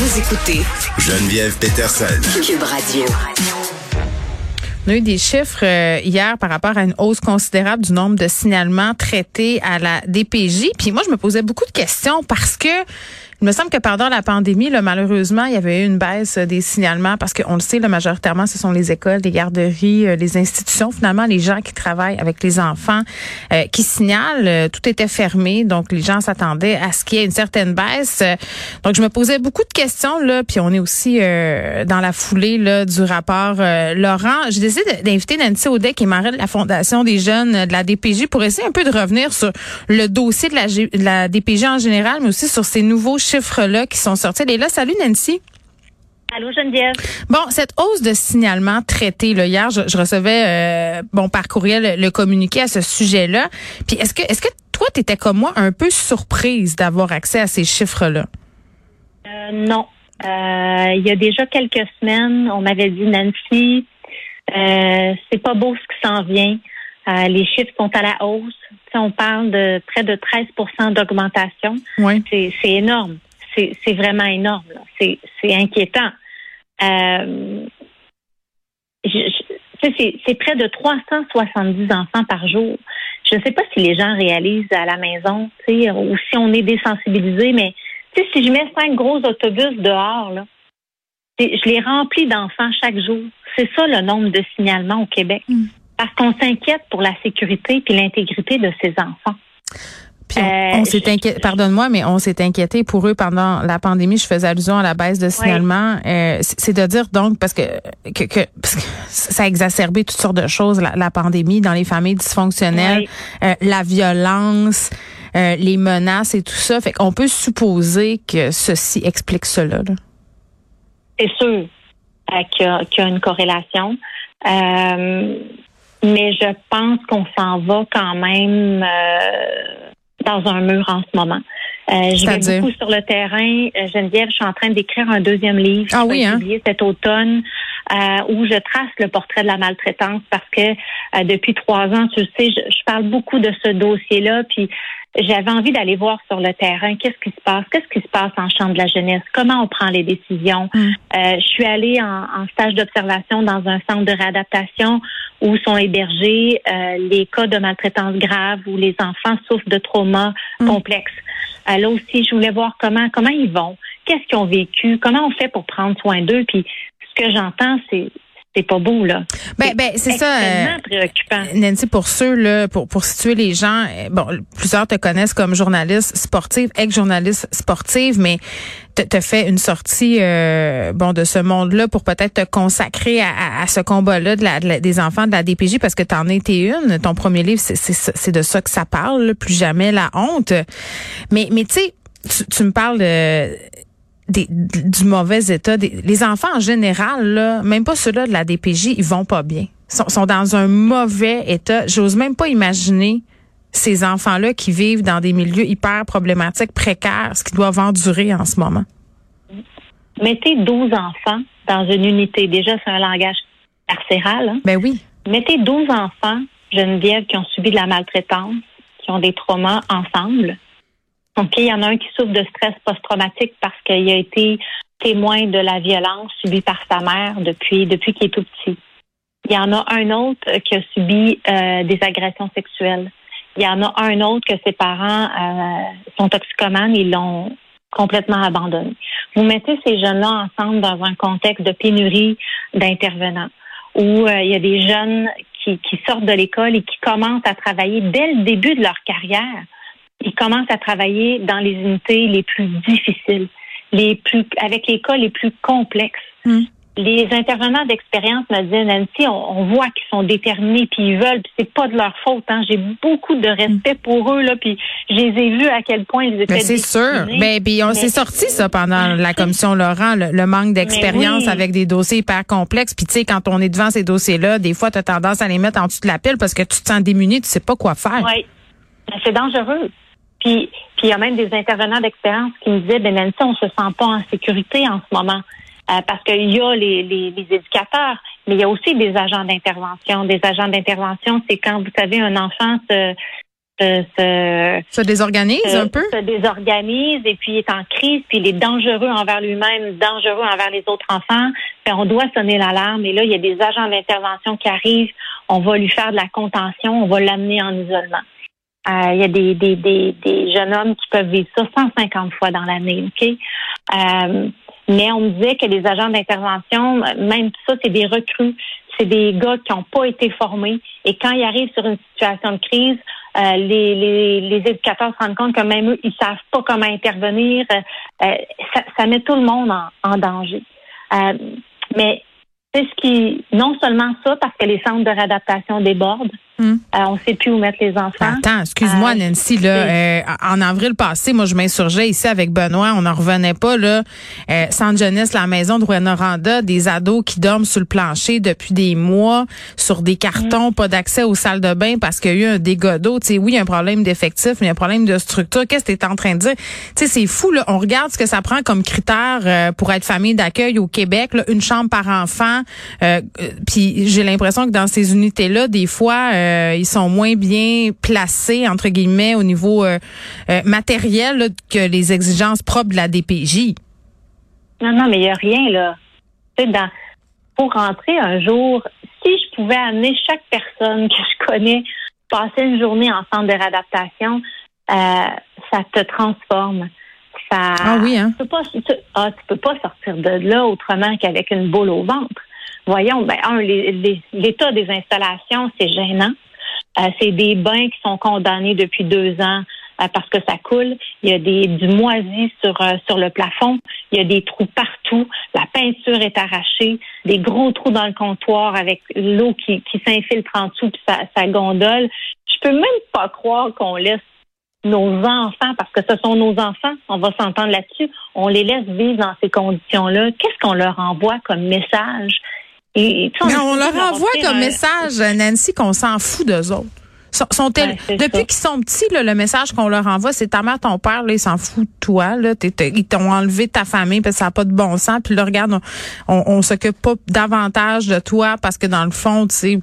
Vous écoutez Geneviève Peterson. Cube Radio. On a eu des chiffres euh, hier par rapport à une hausse considérable du nombre de signalements traités à la DPJ. Puis moi, je me posais beaucoup de questions parce que il me semble que pendant la pandémie, là, malheureusement, il y avait eu une baisse des signalements parce qu'on le sait, là, majoritairement, ce sont les écoles, les garderies, euh, les institutions, finalement, les gens qui travaillent avec les enfants euh, qui signalent. Euh, tout était fermé, donc les gens s'attendaient à ce qu'il y ait une certaine baisse. donc, je me posais beaucoup de questions, là, puis on est aussi dans la foulée là, du rapport Laurent. J'ai décidé d'inviter Nancy Audet, qui est marraine de la Fondation des jeunes de la DPJ, pour essayer un peu de revenir sur le dossier de la, de la DPJ en général, mais aussi sur ces nouveaux chiffres-là qui sont sortis. Elle est là. Salut, Nancy. Allô Geneviève. Bon, cette hausse de signalement traité là, hier, je, recevais euh, bon par courriel le, communiqué à ce sujet-là. Puis est-ce que est-ce que toi tu étais comme moi un peu surprise d'avoir accès à ces chiffres-là? Euh, Non. Euh, il y a déjà quelques semaines, on m'avait dit Nancy, c'est pas beau ce qui s'en vient. les chiffres sont à la hausse. On parle de près de 13% d'augmentation. Oui. C'est énorme c'est vraiment énorme. C'est inquiétant. Euh, c'est près de 370 enfants par jour. Je ne sais pas si les gens réalisent à la maison, ou si on est désensibilisé, mais si je mets cinq gros autobus dehors, là, je les remplis d'enfants chaque jour. C'est ça le nombre de signalements au Québec. Mm. Parce qu'on s'inquiète pour la sécurité et l'intégrité de ces enfants on, euh, s'est inquiété, pardonne-moi, mais on s'est inquiété pour eux pendant la pandémie. Je faisais allusion à la baisse de signalement. Euh, c'est de dire donc parce que, que, ça a exacerbé toutes sortes de choses la, pandémie dans les familles dysfonctionnelles, euh, la violence, les menaces et tout ça. Fait qu'on peut supposer que ceci explique cela. C'est sûr qu'il y, a une corrélation. Mais je pense qu'on s'en va quand même dans un mur en ce moment. Euh, je vais beaucoup sur le terrain. Euh, Geneviève, je suis en train d'écrire un deuxième livre. Ah oui, hein? cet automne euh, où je trace le portrait de la maltraitance parce que euh, depuis trois ans, tu sais, je, je parle beaucoup de ce dossier-là. Puis j'avais envie d'aller voir sur le terrain qu'est-ce qui se passe, qu'est-ce qui se passe en chambre de la jeunesse, comment on prend les décisions. Mm. Euh, je suis allée en, en stage d'observation dans un centre de réadaptation où sont hébergés euh, les cas de maltraitance grave où les enfants souffrent de traumas mm. complexes. Là aussi, je voulais voir comment comment ils vont, qu'est-ce qu'ils ont vécu, comment on fait pour prendre soin d'eux. Puis ce que j'entends, c'est c'est pas beau là. Ben ben c'est ça. Euh, préoccupant. Nancy pour ceux là pour pour situer les gens, euh, bon plusieurs te connaissent comme journaliste sportive, ex-journaliste sportive, mais as fait une sortie euh, bon de ce monde-là pour peut-être te consacrer à, à, ce combat-là de la, des enfants de la DPJ parce que tu en été une. Ton premier livre, c'est de ça que ça parle, plus jamais la honte. Mais mais tu sais, tu me parles de du mauvais état. les enfants en général, là, même pas ceux-là de la DPJ, ils vont pas bien. Ils sont, sont dans un mauvais état. J'ose même pas imaginer ces enfants-là qui vivent dans des milieux hyper problématiques, précaires, ce qu'ils doivent endurer en ce moment. Mettez 12 enfants dans une unité. Déjà, c'est un langage carcéral. Hein? Ben oui. Mettez 12 enfants, Geneviève, qui ont subi de la maltraitance, qui ont des traumas ensemble. Il y en a un qui souffre de stress post-traumatique parce qu'il a été témoin de la violence subie par sa mère depuis, depuis qu'il est tout petit. Il y en a un autre qui a subi euh, des agressions sexuelles. Il y en a un autre que ses parents euh, sont toxicomanes et l'ont complètement abandonné. Vous mettez ces jeunes-là ensemble dans un contexte de pénurie d'intervenants où euh, il y a des jeunes qui sortent de l'école et qui commencent à travailler dès le début de leur carrière ils commencent à travailler dans les unités les plus difficiles, les plus avec les cas les plus complexes. Hmm. Les intervenants d'expérience me Nancy, on, voit qu'ils sont déterminés puis ils veulent, puis c'est pas de leur faute. Hein. J'ai beaucoup de respect pour eux là, puis je les ai vus à quel point ils étaient. c'est sûr. Ben, puis on s'est sorti ça pendant la commission Laurent, le, manque d'expérience avec des dossiers hyper complexes. Puis tu sais, quand on est devant ces dossiers-là, des fois tu as tendance à les mettre en dessous de la pile parce que tu te sens démuni, tu sais pas quoi faire. Oui. C'est dangereux. Puis, puis il y a même des intervenants d'expérience qui me disaient, ben Nancy, on se sent pas en sécurité en ce moment. Euh, parce qu'il y a les, les, les, éducateurs, mais il y a aussi des agents d'intervention. Des agents d'intervention, c'est quand vous savez un enfant se, se, se, se désorganise un peu? Se désorganise et puis est en crise, puis il est dangereux envers lui-même, dangereux envers les autres enfants. Puis on doit sonner l'alarme. Et là, il y a des agents d'intervention qui arrivent. On va lui faire de la contention, on va l'amener en isolement. Euh, il y a des, jeunes hommes qui peuvent vivre ça 150 fois dans l'année, OK? Euh, mais on me disait que les agents d'intervention, même ça, c'est des recrues. C'est des gars qui n'ont pas été formés. Et quand ils arrivent sur une situation de crise, euh, les, éducateurs se rendent compte que même eux, ils savent pas comment intervenir. Ça, met tout le monde en, danger. Mais c'est ce qui, non seulement ça, parce que les centres de réadaptation débordent, Euh, on ne sait plus où mettre les enfants. Attends, excuse-moi, euh, Nancy. Là, euh, en avril passé, moi, je m'insurgeais ici avec Benoît. On n'en revenait pas. Là, euh, Centre jeunesse, la maison de Rwanda, des ados qui dorment sur le plancher depuis des mois, sur des cartons, hmm. pas d'accès aux salles de bain parce qu'il y a eu un dégât d'eau. Tu sais, oui, il y a un problème d'effectif, mais il y a un problème de structure. Qu'est-ce que tu es en train de dire? Tu sais, c'est fou. Là. On regarde ce que ça prend comme critère pour être famille d'accueil au Québec. Là, une chambre par enfant. Puis j'ai l'impression que dans ces unités-là, des fois... Euh, ils sont moins bien placés entre guillemets au niveau euh, euh, matériel que les exigences propres de la DPJ. Non, non, mais il n'y a rien là. Dans, pour rentrer un jour, si je pouvais amener chaque personne que je connais passer une journée en centre de réadaptation, ça te transforme. Ça, ah oui, hein? Tu peux pas, ah, peux pas sortir de là autrement qu'avec une boule au ventre. Voyons, ben, un, l'état des installations, c'est gênant. Euh, c'est des bains qui sont condamnés depuis deux ans euh, parce que ça coule. Il y a des du moisi sur euh, sur le plafond. Il y a des trous partout. La peinture est arrachée. Des gros trous dans le comptoir avec l'eau qui, qui s'infiltre en dessous puis ça, ça gondole. Je peux même pas croire qu'on laisse nos enfants, parce que ce sont nos enfants, on va s'entendre là-dessus, on les laisse vivre dans ces conditions-là. Qu'est-ce qu'on leur envoie comme message? Mais on leur envoie comme message, Nancy, qu'on s'en fout d'eux autres. Sont, depuis qu'ils sont petits, le message qu'on leur envoie, c'est ta mère, ton père, là, ils s'en foutent de toi. Là, ils t'ont enlevé ta famille parce que ça n'a pas de bon sens. Puis là, regarde, on, on, s'occupe pas davantage de toi parce que dans le fond, tu sais,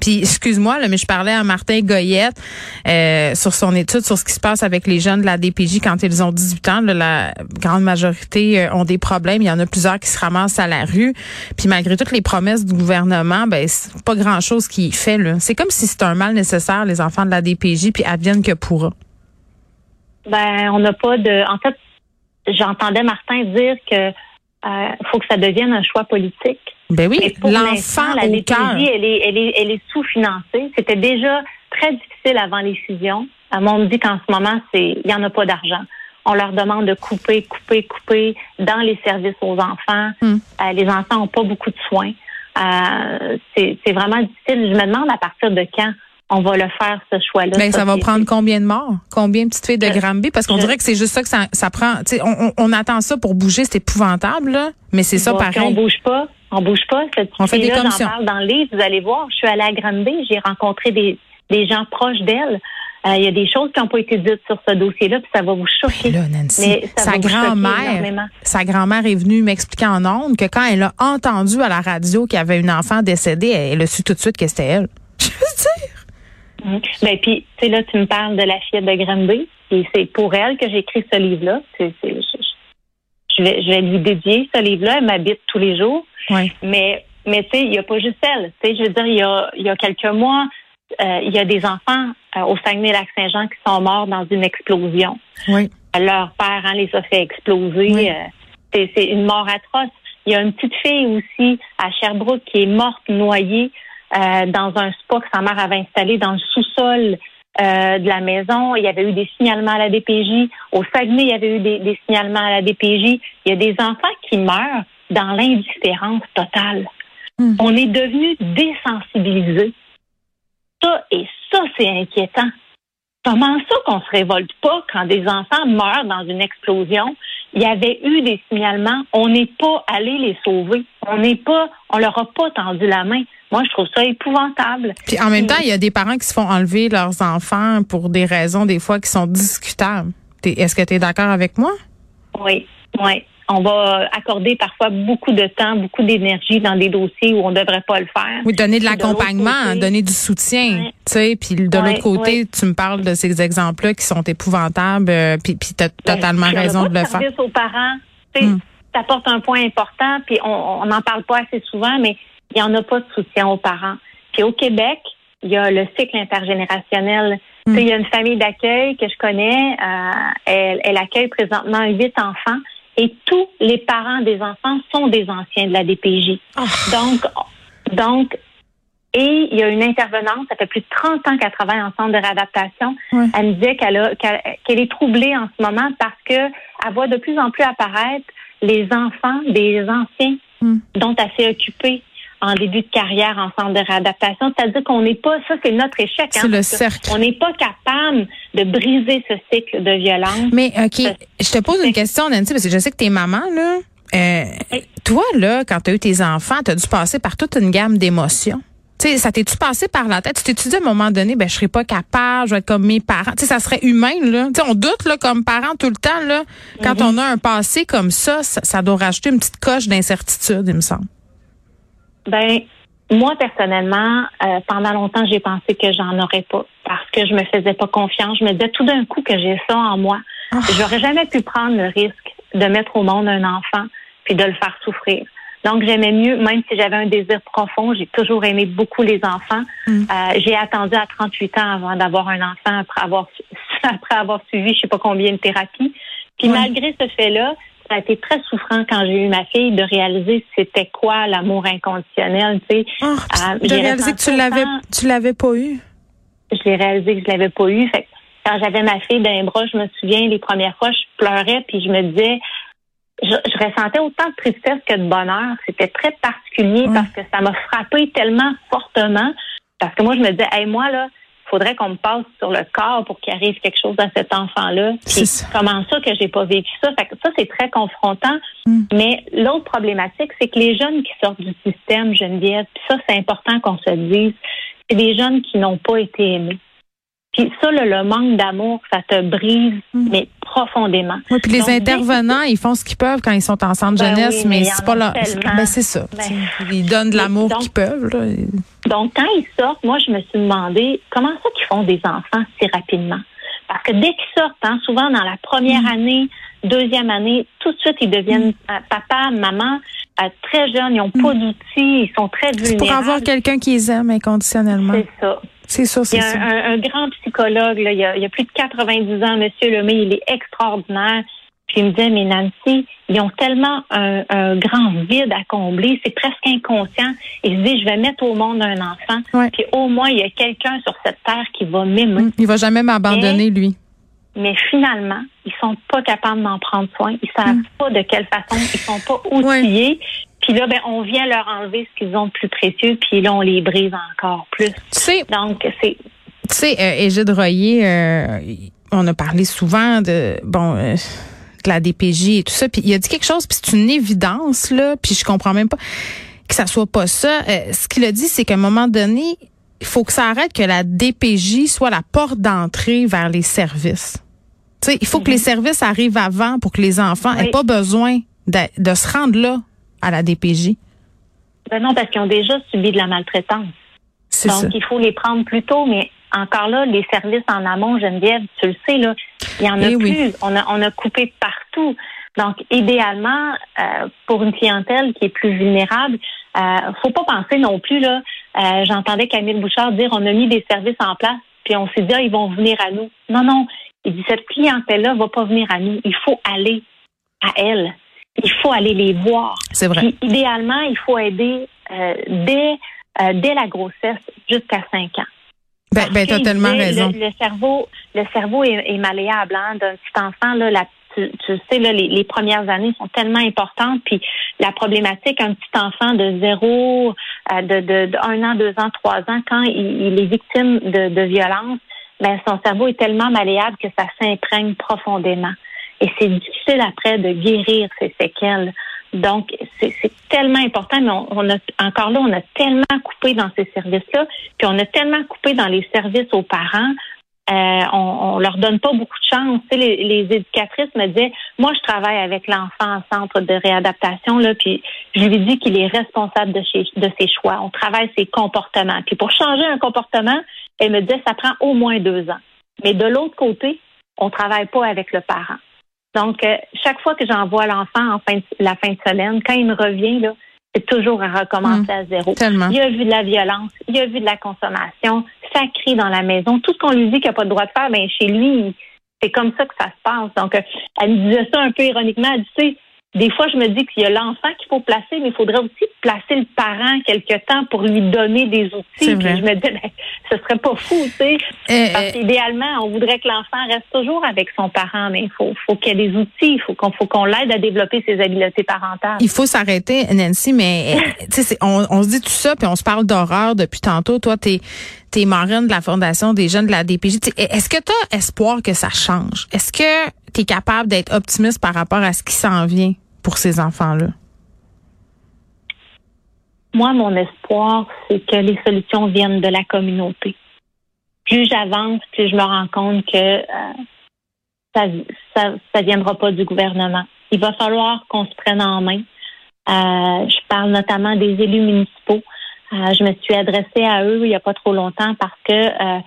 puis excuse-moi, mais je parlais à Martin Goyette euh, sur son étude sur ce qui se passe avec les jeunes de la DPJ quand ils ont 18 ans. la grande majorité euh, ont des problèmes. Il y en a plusieurs qui se ramassent à la rue. Puis malgré toutes les promesses du gouvernement, ben c'est pas grand-chose qui est fait. C'est comme si c'était un mal nécessaire, les enfants de la DPJ, puis adviennent que pourra. Ben, on n'a pas de. En fait, j'entendais Martin dire que euh, faut que ça devienne un choix politique. Ben oui, l'enfant la DPJ, elle est, elle est, elle est sous-financée. C'était déjà très difficile avant les fusions. On me dit qu'en ce moment, c'est, il y en a pas d'argent. On leur demande de couper, couper, couper dans les services aux enfants. Hmm. Euh, les enfants n'ont pas beaucoup de soins. Euh, c'est, vraiment difficile. Je me demande à partir de quand on va le faire, ce choix-là. Mais ben, ça va prendre combien de morts? Combien de petites filles de Granby? Parce qu'on dirait que c'est juste ça que ça, ça prend. On, on, attend ça pour bouger, c'est épouvantable, là, mais c'est ça pareil. on bouge pas, on bouge pas. Cette on fait des commissions. parle dans le livre, vous allez voir. Je suis allée à Granby, j'ai rencontré des, des gens proches d'elle. Euh, il y a des choses qui n'ont pas été dites sur ce dossier-là, puis ça va vous choquer. là, Nancy, sa grand-mère, sa grand-mère est venue m'expliquer en ondes que quand elle a entendu à la radio qu'il y avait une enfant décédée, elle a su tout de suite que c'était elle. Je veux dire. Mhm. Ben puis, tu sais là, tu me parles de la fillette de Granby, et c'est pour elle que j'ai écrit ce livre-là. C'est, je, vais, je vais lui dédier ce livre-là. Elle m'habite tous les jours. Oui. Mais, mais tu sais, il n'y a pas juste elle. Tu sais, je veux dire, il y a, il y a quelques mois, euh, il y a des enfants euh, au Saguenay-Lac-Saint-Jean qui sont morts dans une explosion. Oui. Leur père hein, les a fait exploser. Euh, c'est, une mort atroce. Il y a une petite fille aussi à Sherbrooke qui est morte noyée dans un spa que sa mère avait installé dans le sous-sol euh, de la maison. Il y avait eu des signalements à la DPJ. Au Saguenay, il y avait eu des, signalements à la DPJ. Il y a des enfants qui meurent dans l'indifférence totale. Hmm. On est devenu désensibilisés. Ça et ça, c'est inquiétant. Comment ça qu'on se révolte pas quand des enfants meurent dans une explosion? Il y avait eu des signalements. On n'est pas allé les sauver. On n'est pas, on leur a pas tendu la main. Moi, je trouve ça épouvantable. Puis en même temps, il y a des parents qui se font enlever leurs enfants pour des raisons des fois qui sont discutables. Est-ce que tu es d'accord avec moi? Oui, oui. On va accorder parfois beaucoup de temps, beaucoup d'énergie dans des dossiers où on ne devrait pas le faire. Oui, donner de l'accompagnement, donner du soutien, tu sais, puis de l'autre côté, tu me parles de ces exemples-là qui sont épouvantables, euh, puis, puis tu as ben, totalement raison de le faire. aux parents, tu sais, ça hmm. apporte un point important, puis on n'en parle pas assez souvent, mais il n'y en a pas de soutien aux parents. Puis au Québec, il y a le cycle intergénérationnel. Hmm. Il y a une famille d'accueil que je connais, euh, elle, elle accueille présentement huit enfants et tous les parents des enfants sont des anciens de la DPJ. Ah. Donc, donc, et il y a une intervenante, ça fait plus de 30 ans qu'elle travaille en centre de réadaptation. Elle me disait qu'elle est troublée en ce moment parce que elle voit de plus en plus apparaître les enfants des anciens hmm. dont elle s'est occupée en début de carrière en centre de réadaptation. C'est-à-dire qu'on n'est pas, ça c'est notre échec. C'est hein, le cercle. On n'est pas capable de briser ce cycle de violence. Mais OK, je te pose une question, Nancy, parce que je sais que tu es maman, là. Euh, toi, là, quand tu as eu tes enfants, tu as dû passer par toute une gamme d'émotions. Tu sais, ça t'es-tu passé par la tête? Tu t'es dit à un moment donné, ben, je serais pas capable, je vais être comme mes parents? Tu sais, ça serait humain, là. Tu sais, on doute, là, comme parents tout le temps, là. Quand mm-hmm. on a un passé comme ça, ça, ça doit rajouter une petite coche d'incertitude, il me semble. Ben, moi, personnellement, euh, pendant longtemps, j'ai pensé que j'en aurais pas parce que je me faisais pas confiance. Je me disais tout d'un coup que j'ai ça en moi. Oh. J'aurais jamais pu prendre le risque de mettre au monde un enfant puis de le faire souffrir. Donc, j'aimais mieux, même si j'avais un désir profond, j'ai toujours aimé beaucoup les enfants. Mm. Euh, j'ai attendu à 38 ans avant d'avoir un enfant après avoir après avoir suivi je sais pas combien de thérapies. Puis malgré ce fait-là, ça a été très souffrant quand j'ai eu ma fille de réaliser c'était quoi l'amour inconditionnel. Tu sais, oh, de réaliser que tu l'avais, tu l'avais pas eu? Je l'ai réalisé que je l'avais pas eu. Fait quand j'avais ma fille d'un bras, je me souviens les premières fois, je pleurais puis je me disais, je, ressentais autant de tristesse que de bonheur. C'était très particulier parce que ça m'a frappé tellement fortement. Parce que moi, je me disais, hey, moi, là, faudrait qu'on me passe sur le corps pour qu'il arrive quelque chose à cet enfant-là. comment ça que j'ai pas vécu ça? ça, c'est très confrontant. Mm. Mais l'autre problématique, c'est que les jeunes qui sortent du système, Geneviève, puis ça, c'est important qu'on se le dise, c'est des jeunes qui n'ont pas été aimés. Puis ça, le, manque d'amour, ça te brise, mm. mais profondément. Oui, puis les intervenants, ils font ce qu'ils peuvent quand ils sont en centre ben jeunesse, mais, c'est pas là. Ben c'est ça. Ben, ils donnent de l'amour qu'ils peuvent. Là. Donc, quand ils sortent, moi, je me suis demandé comment ça qu'ils font des enfants si rapidement. Parce que dès qu'ils sortent, hein, souvent dans la première mm. année, deuxième année, tout de suite, ils deviennent mm. euh, papa, maman, euh, très jeunes, ils n'ont pas d'outils, ils sont très vulnérables. pour avoir quelqu'un qui les aime inconditionnellement. C'est ça. C'est c'est. Il y a un, grand psychologue, là, il, y a, il y a plus de 90 ans, Monsieur Lemay, il est extraordinaire. Puis il me disait, mais Nancy, ils ont tellement un, grand vide à combler, c'est presque inconscient. Il se dit, je vais mettre au monde un enfant, puis au moins il y a quelqu'un sur cette terre qui va m'aimer. Il va jamais m'abandonner, lui. Mais finalement, ils sont pas capables d'en prendre soin. Ils savent mm. pas de quelle façon. Ils sont pas outillés. Puis là, ben, on vient leur enlever ce qu'ils ont de plus précieux, puis là, on les brise encore plus. Tu sais, Donc, c'est... Tu sais, euh, Égide Royer, euh, on a parlé souvent de, bon, euh, de la DPJ et tout ça, puis il a dit quelque chose, puis c'est une évidence, là, puis je comprends même pas que ça soit pas ça. Euh, ce qu'il a dit, c'est qu'à un moment donné, il faut que ça arrête que la DPJ soit la porte d'entrée vers les services. Tu sais, il faut que les mhm. services arrivent avant pour que les enfants aient pas besoin de, de se rendre là à la DPJ? Ben non, parce qu'ils ont déjà subi de la maltraitance. Donc, il faut les prendre plus tôt, mais encore là, les services en amont, Geneviève, tu le sais, là, il y en a eh plus. On, a, on a coupé partout. Donc, idéalement, euh, pour une clientèle qui est plus vulnérable, euh, faut pas penser non plus, là, euh, j'entendais Camille Bouchard dire on a mis des services en place, puis on s'est dit, ah, ils vont venir à nous. Non, non. Il dit, cette clientèle-là va pas venir à nous. Il faut aller à elle il faut aller les voir. C'est vrai. idéalement, il faut aider euh, dès, euh, dès la grossesse jusqu'à 5 ans. Ben, ben tu as tellement raison. Le, cerveau, le cerveau est, malléable hein, d'un petit enfant. Là, la, tu, sais, là, les, les, premières années sont tellement importantes. Puis la problématique, un petit enfant de zéro, euh, de, de, de, un an, deux ans, trois ans, quand il, il est victime de, de violence, ben, son cerveau est tellement malléable que ça s'imprègne profondément. Et c'est difficile après de guérir ces séquelles. Donc, c'est tellement important, mais on, a encore là, on a tellement coupé dans ces services-là, puis on a tellement coupé dans les services aux parents euh, on, on leur donne pas beaucoup de chance. Tu sais, les, les éducatrices me disaient, moi, je travaille avec l'enfant en centre de réadaptation, là, puis je lui dis qu'il est responsable de, de ses choix. On travaille ses comportements. Puis pour changer un comportement, elle me disait, ça prend au moins deux ans. Mais de l'autre côté, on travaille pas avec le parent. Donc, euh, chaque fois que j'envoie l'enfant en fin de, la fin de semaine, quand il me revient, là, c'est toujours à recommencer à zéro. Tellement. Il a vu de la violence, il a vu de la consommation, ça crie dans la maison. Tout ce qu'on lui dit qu'il n'a pas le droit de faire, ben chez lui, c'est comme ça que ça se passe. Donc, euh, elle me disait ça un peu ironiquement. Elle dit, tu sais, des fois, je me dis qu'il y a l'enfant qu'il faut placer, mais il faudrait aussi placer le parent quelque temps pour lui donner des outils. Puis je me dis, ben, ce serait pas fou, tu sais. Euh, Parce qu'idéalement, on voudrait que l'enfant reste toujours avec son parent, mais il faut, faut qu'il y ait des outils, il faut qu'on faut qu'on l'aide à développer ses habiletés parentales. Il faut s'arrêter, Nancy, mais euh, tu sais, c'est- on, on se dit tout ça, puis on se parle d'horreur depuis tantôt. Toi, t'es es marraine de la Fondation des jeunes de la DPJ. Est-ce que tu as espoir que ça change? Est-ce que tu es capable d'être optimiste par rapport à ce qui s'en vient pour ces enfants-là? Moi, mon espoir, c'est que les solutions viennent de la communauté. Plus j'avance, plus je me rends compte que euh, ça, ça, ça viendra pas du gouvernement. Il va falloir qu'on se prenne en main. Euh, je parle notamment des élus municipaux. Euh, je me suis adressée à eux il n'y a pas trop longtemps parce que euh,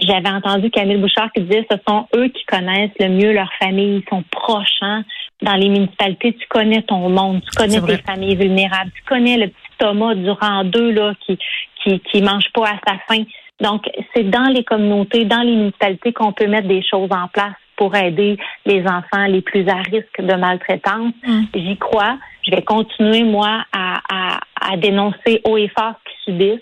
j'avais entendu Camille Bouchard qui disait ce sont eux qui connaissent le mieux leur famille. Ils sont proches. hein. Dans les municipalités, tu connais ton monde, tu connais tes familles vulnérables, tu connais le petit Thomas du rang 2 là, qui, qui, qui mange pas à sa faim. Donc, c'est dans les communautés, dans les municipalités qu'on peut mettre des choses en place pour aider les enfants les plus à risque de maltraitance. Mm. J'y crois. Je vais continuer, moi, à, à, à dénoncer haut et fort ce subissent.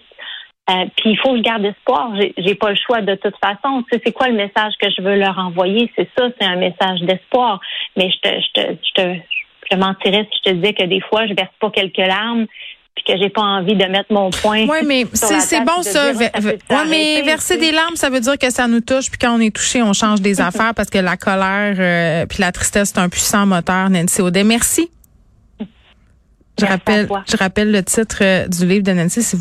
Euh, puis il faut que je garde espoir. J'ai, pas le choix de toute façon. Tu sais, c'est quoi le message que je veux leur envoyer? C'est ça, c'est un message d'espoir. Mais je te, je te, je te, je te mentirais si je te disais que des fois, je verse pas quelques larmes puis que j'ai pas envie de mettre mon point. Oui, mais c'est bon ça. dire, ouais, mais verser des larmes, ça veut dire que ça nous touche. Puis quand on est touché, on change des affaires parce que la colère euh, puis la tristesse, c'est un puissant moteur. Nancy Audet, merci. Je Merci rappelle, je rappelle le titre euh, du livre de Nancy. Si